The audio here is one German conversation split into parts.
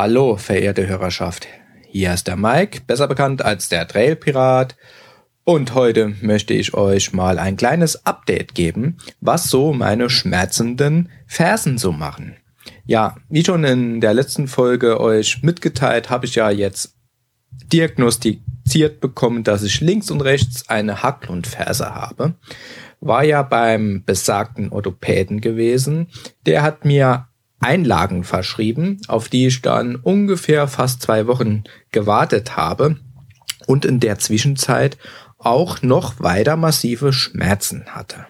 Hallo, verehrte Hörerschaft. Hier ist der Mike, besser bekannt als der Trailpirat. Und heute möchte ich euch mal ein kleines Update geben, was so meine schmerzenden Fersen so machen. Ja, wie schon in der letzten Folge euch mitgeteilt, habe ich ja jetzt diagnostiziert bekommen, dass ich links und rechts eine Hacklundferse habe. War ja beim besagten Orthopäden gewesen. Der hat mir Einlagen verschrieben, auf die ich dann ungefähr fast zwei Wochen gewartet habe und in der Zwischenzeit auch noch weiter massive Schmerzen hatte.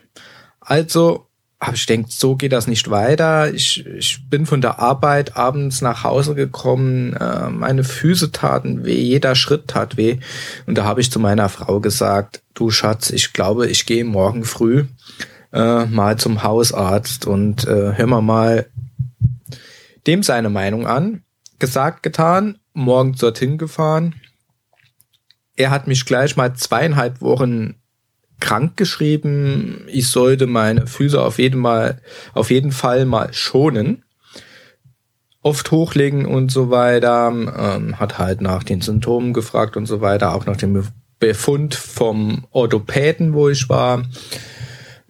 Also habe ich denkt, so geht das nicht weiter. Ich, ich bin von der Arbeit abends nach Hause gekommen, äh, meine Füße taten weh, jeder Schritt tat weh. Und da habe ich zu meiner Frau gesagt, du Schatz, ich glaube, ich gehe morgen früh äh, mal zum Hausarzt und äh, hör mal mal dem seine Meinung an. Gesagt, getan, morgen dorthin gefahren. Er hat mich gleich mal zweieinhalb Wochen krank geschrieben. Ich sollte meine Füße auf jeden, mal, auf jeden Fall mal schonen. Oft hochlegen und so weiter. Ähm, hat halt nach den Symptomen gefragt und so weiter. Auch nach dem Befund vom Orthopäden, wo ich war.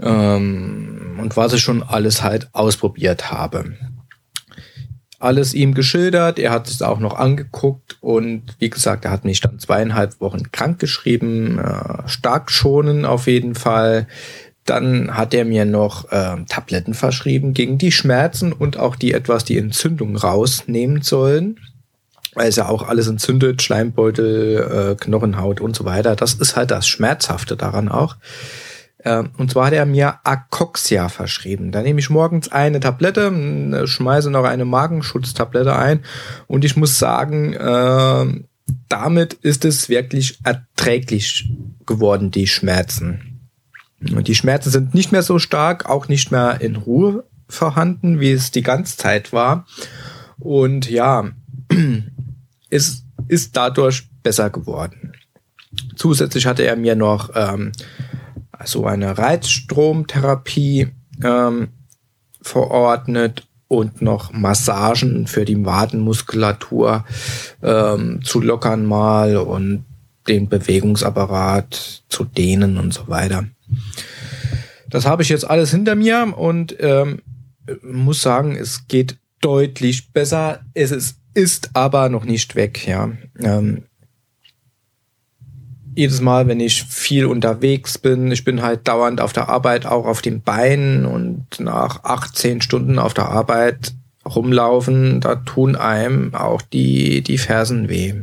Ähm, und was ich schon alles halt ausprobiert habe alles ihm geschildert. Er hat es auch noch angeguckt und wie gesagt, er hat mich dann zweieinhalb Wochen krank geschrieben, äh, stark schonen auf jeden Fall. Dann hat er mir noch äh, Tabletten verschrieben gegen die Schmerzen und auch die etwas die Entzündung rausnehmen sollen. Weil es ja auch alles entzündet, Schleimbeutel, äh, Knochenhaut und so weiter. Das ist halt das Schmerzhafte daran auch. Ähm, und zwar hat er mir Acoxia verschrieben. Da nehme ich morgens eine Tablette, schmeiße noch eine Magenschutztablette ein und ich muss sagen, äh, damit ist es wirklich erträglich geworden, die Schmerzen. Und die Schmerzen sind nicht mehr so stark, auch nicht mehr in Ruhe vorhanden, wie es die ganze Zeit war. Und ja, es ist dadurch besser geworden. Zusätzlich hatte er mir noch ähm, so eine Reizstromtherapie ähm, verordnet und noch Massagen für die Wadenmuskulatur ähm, zu lockern mal und den Bewegungsapparat zu dehnen und so weiter. Das habe ich jetzt alles hinter mir und ähm, muss sagen, es geht deutlich besser. Es ist, ist aber noch nicht weg. Ja, ähm, jedes Mal, wenn ich viel unterwegs bin, ich bin halt dauernd auf der Arbeit auch auf den Beinen und nach 18 Stunden auf der Arbeit rumlaufen, da tun einem auch die, die Fersen weh.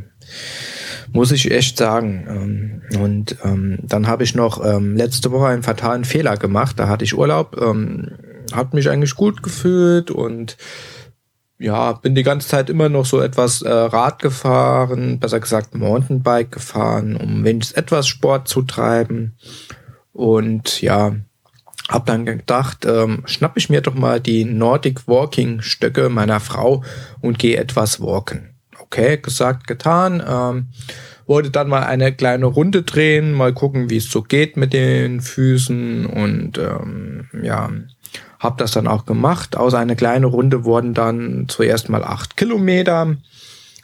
Muss ich echt sagen. Ähm, und ähm, dann habe ich noch ähm, letzte Woche einen fatalen Fehler gemacht. Da hatte ich Urlaub, ähm, hat mich eigentlich gut gefühlt und ja, bin die ganze Zeit immer noch so etwas äh, Rad gefahren, besser gesagt Mountainbike gefahren, um wenigstens etwas Sport zu treiben. Und ja, hab dann gedacht, ähm, schnapp ich mir doch mal die Nordic Walking Stöcke meiner Frau und gehe etwas walken. Okay, gesagt, getan. Ähm, wollte dann mal eine kleine Runde drehen, mal gucken, wie es so geht mit den Füßen und ähm, ja, hab das dann auch gemacht. Aus einer kleinen Runde wurden dann zuerst mal acht Kilometer.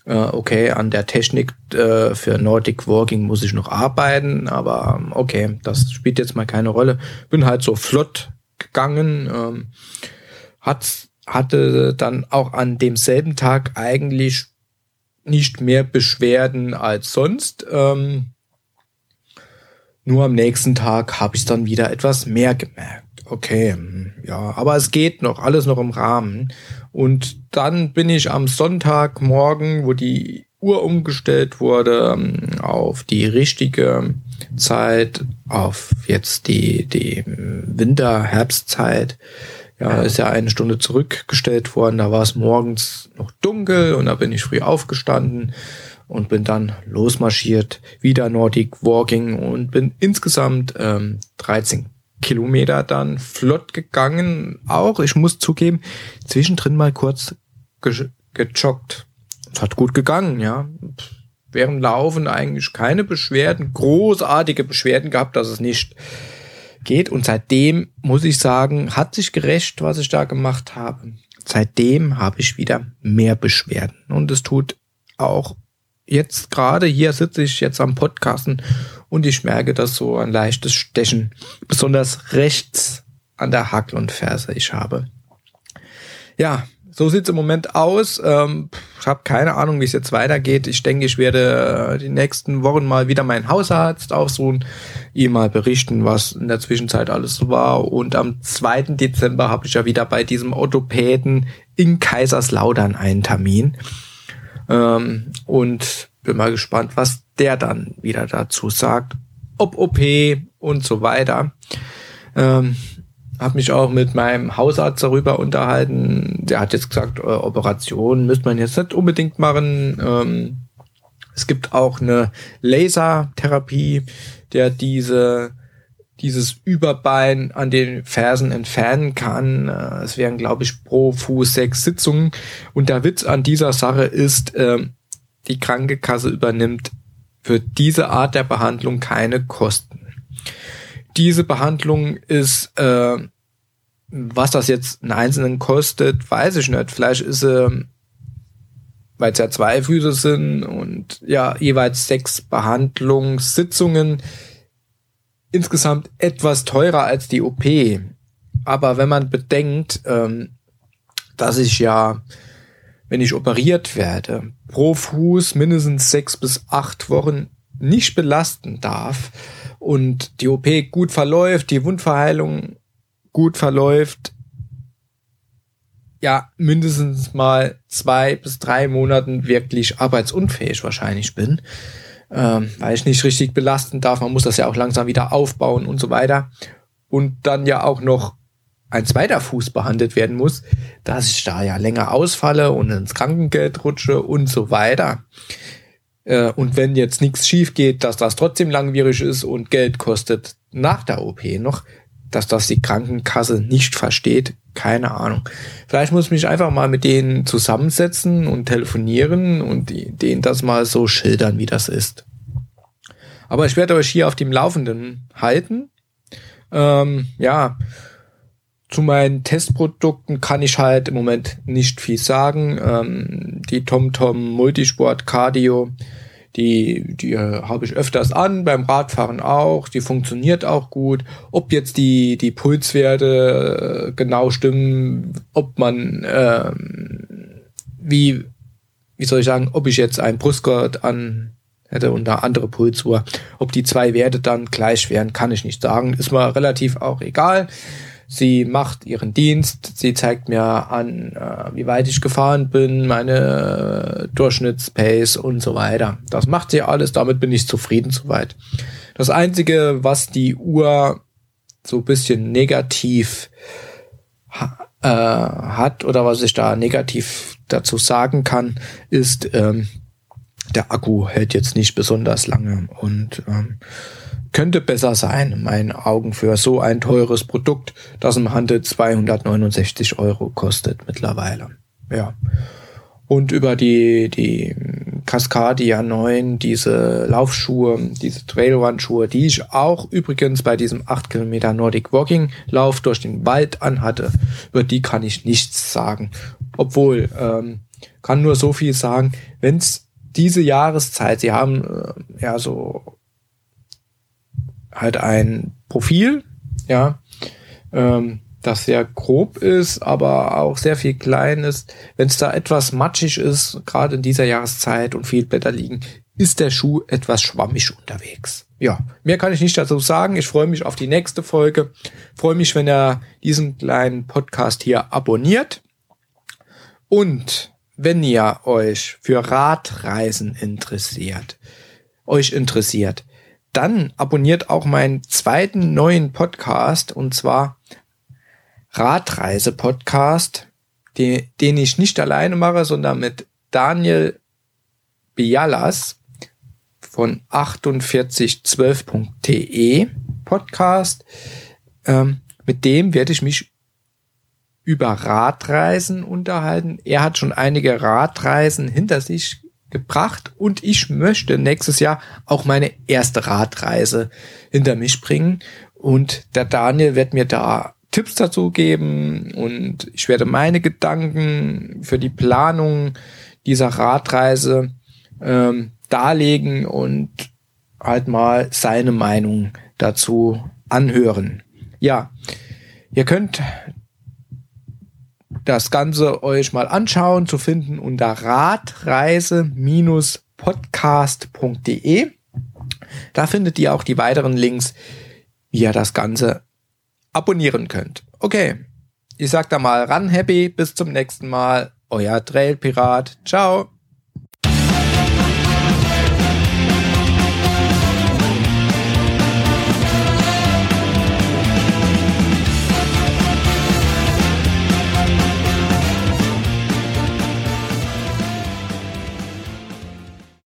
Äh, okay, an der Technik äh, für Nordic Walking muss ich noch arbeiten, aber ähm, okay, das spielt jetzt mal keine Rolle. Bin halt so flott gegangen. Ähm, hat, hatte dann auch an demselben Tag eigentlich nicht mehr Beschwerden als sonst. Ähm, nur am nächsten Tag habe ich dann wieder etwas mehr gemerkt. Okay, hm, ja, aber es geht noch, alles noch im Rahmen. Und dann bin ich am Sonntagmorgen, wo die Uhr umgestellt wurde, hm, auf die richtige Zeit, auf jetzt die, die Winter-Herbstzeit. Ja, ist ja eine Stunde zurückgestellt worden. Da war es morgens noch dunkel und da bin ich früh aufgestanden und bin dann losmarschiert, wieder Nordic Walking und bin insgesamt ähm, 13 Kilometer dann flott gegangen. Auch, ich muss zugeben, zwischendrin mal kurz ge gejoggt. Es hat gut gegangen, ja. Während Laufen eigentlich keine Beschwerden, großartige Beschwerden gehabt, dass es nicht geht. Und seitdem muss ich sagen, hat sich gerecht, was ich da gemacht habe. Seitdem habe ich wieder mehr Beschwerden. Und es tut auch jetzt gerade hier sitze ich jetzt am Podcasten und ich merke, dass so ein leichtes Stechen, besonders rechts an der Hakel und Ferse ich habe. Ja, so sieht's im Moment aus. Ähm, ich habe keine Ahnung, wie es jetzt weitergeht. Ich denke, ich werde äh, die nächsten Wochen mal wieder meinen Hausarzt aufsuchen, ihm mal berichten, was in der Zwischenzeit alles so war. Und am 2. Dezember habe ich ja wieder bei diesem Orthopäden in Kaiserslautern einen Termin. Ähm, und bin mal gespannt, was der dann wieder dazu sagt. Ob OP und so weiter. Ähm, habe mich auch mit meinem Hausarzt darüber unterhalten. Der hat jetzt gesagt, äh, Operation müsste man jetzt nicht unbedingt machen. Ähm, es gibt auch eine Lasertherapie, der diese dieses Überbein an den Fersen entfernen kann. Äh, es wären, glaube ich, pro Fuß sechs Sitzungen. Und der Witz an dieser Sache ist, äh, die Krankenkasse übernimmt für diese Art der Behandlung keine Kosten. Diese Behandlung ist, äh, was das jetzt einen Einzelnen kostet, weiß ich nicht. Vielleicht ist sie, äh, weil es ja zwei Füße sind und ja, jeweils sechs Behandlungssitzungen, insgesamt etwas teurer als die OP. Aber wenn man bedenkt, ähm, dass ich ja wenn ich operiert werde, pro Fuß mindestens sechs bis acht Wochen nicht belasten darf und die OP gut verläuft, die Wundverheilung gut verläuft, ja, mindestens mal zwei bis drei Monaten wirklich arbeitsunfähig wahrscheinlich bin, ähm, weil ich nicht richtig belasten darf. Man muss das ja auch langsam wieder aufbauen und so weiter. Und dann ja auch noch ein zweiter Fuß behandelt werden muss, dass ich da ja länger ausfalle und ins Krankengeld rutsche und so weiter. Äh, und wenn jetzt nichts schief geht, dass das trotzdem langwierig ist und Geld kostet nach der OP noch, dass das die Krankenkasse nicht versteht, keine Ahnung. Vielleicht muss ich mich einfach mal mit denen zusammensetzen und telefonieren und denen das mal so schildern, wie das ist. Aber ich werde euch hier auf dem Laufenden halten. Ähm, ja, zu meinen Testprodukten kann ich halt im Moment nicht viel sagen. Ähm, die TomTom Multisport Cardio, die, die äh, habe ich öfters an, beim Radfahren auch, die funktioniert auch gut. Ob jetzt die, die Pulswerte äh, genau stimmen, ob man, äh, wie, wie soll ich sagen, ob ich jetzt ein Brustgurt an hätte und eine andere Pulsuhr, ob die zwei Werte dann gleich wären, kann ich nicht sagen. Ist mir relativ auch egal. Sie macht ihren Dienst, sie zeigt mir an, äh, wie weit ich gefahren bin, meine äh, Durchschnittspace und so weiter. Das macht sie alles, damit bin ich zufrieden soweit. Das Einzige, was die Uhr so bisschen negativ äh, hat oder was ich da negativ dazu sagen kann, ist, ähm, der Akku hält jetzt nicht besonders lange und ähm, könnte besser sein, in meinen Augen, für so ein teures Produkt, das im Handel 269 Euro kostet mittlerweile. Ja. Und über die, die Cascadia 9, diese Laufschuhe, diese Trailrun-Schuhe, die ich auch übrigens bei diesem 8 Kilometer Nordic Walking Lauf durch den Wald anhatte, über die kann ich nichts sagen. Obwohl, ähm, kann nur so viel sagen, wenn's diese Jahreszeit, sie haben äh, ja so halt ein Profil, ja, ähm, das sehr grob ist, aber auch sehr viel klein ist. Wenn es da etwas matschig ist, gerade in dieser Jahreszeit und viel Blätter liegen, ist der Schuh etwas schwammig unterwegs. Ja, mehr kann ich nicht dazu sagen. Ich freue mich auf die nächste Folge. Freue mich, wenn ihr diesen kleinen Podcast hier abonniert. Und wenn ihr euch für Radreisen interessiert, euch interessiert, dann abonniert auch meinen zweiten neuen Podcast und zwar Radreise Podcast, den, den ich nicht alleine mache, sondern mit Daniel Bialas von 4812.de Podcast. Ähm, mit dem werde ich mich über Radreisen unterhalten. Er hat schon einige Radreisen hinter sich gebracht und ich möchte nächstes Jahr auch meine erste Radreise hinter mich bringen Und der Daniel wird mir da Tipps dazu geben und ich werde meine Gedanken für die Planung dieser Radreise ähm, darlegen und halt mal seine Meinung dazu anhören. Ja, ihr könnt das Ganze euch mal anschauen, zu finden unter radreise-podcast.de. Da findet ihr auch die weiteren Links, wie ihr das Ganze abonnieren könnt. Okay, ich sag da mal ran, happy, bis zum nächsten Mal, euer Trailpirat, ciao.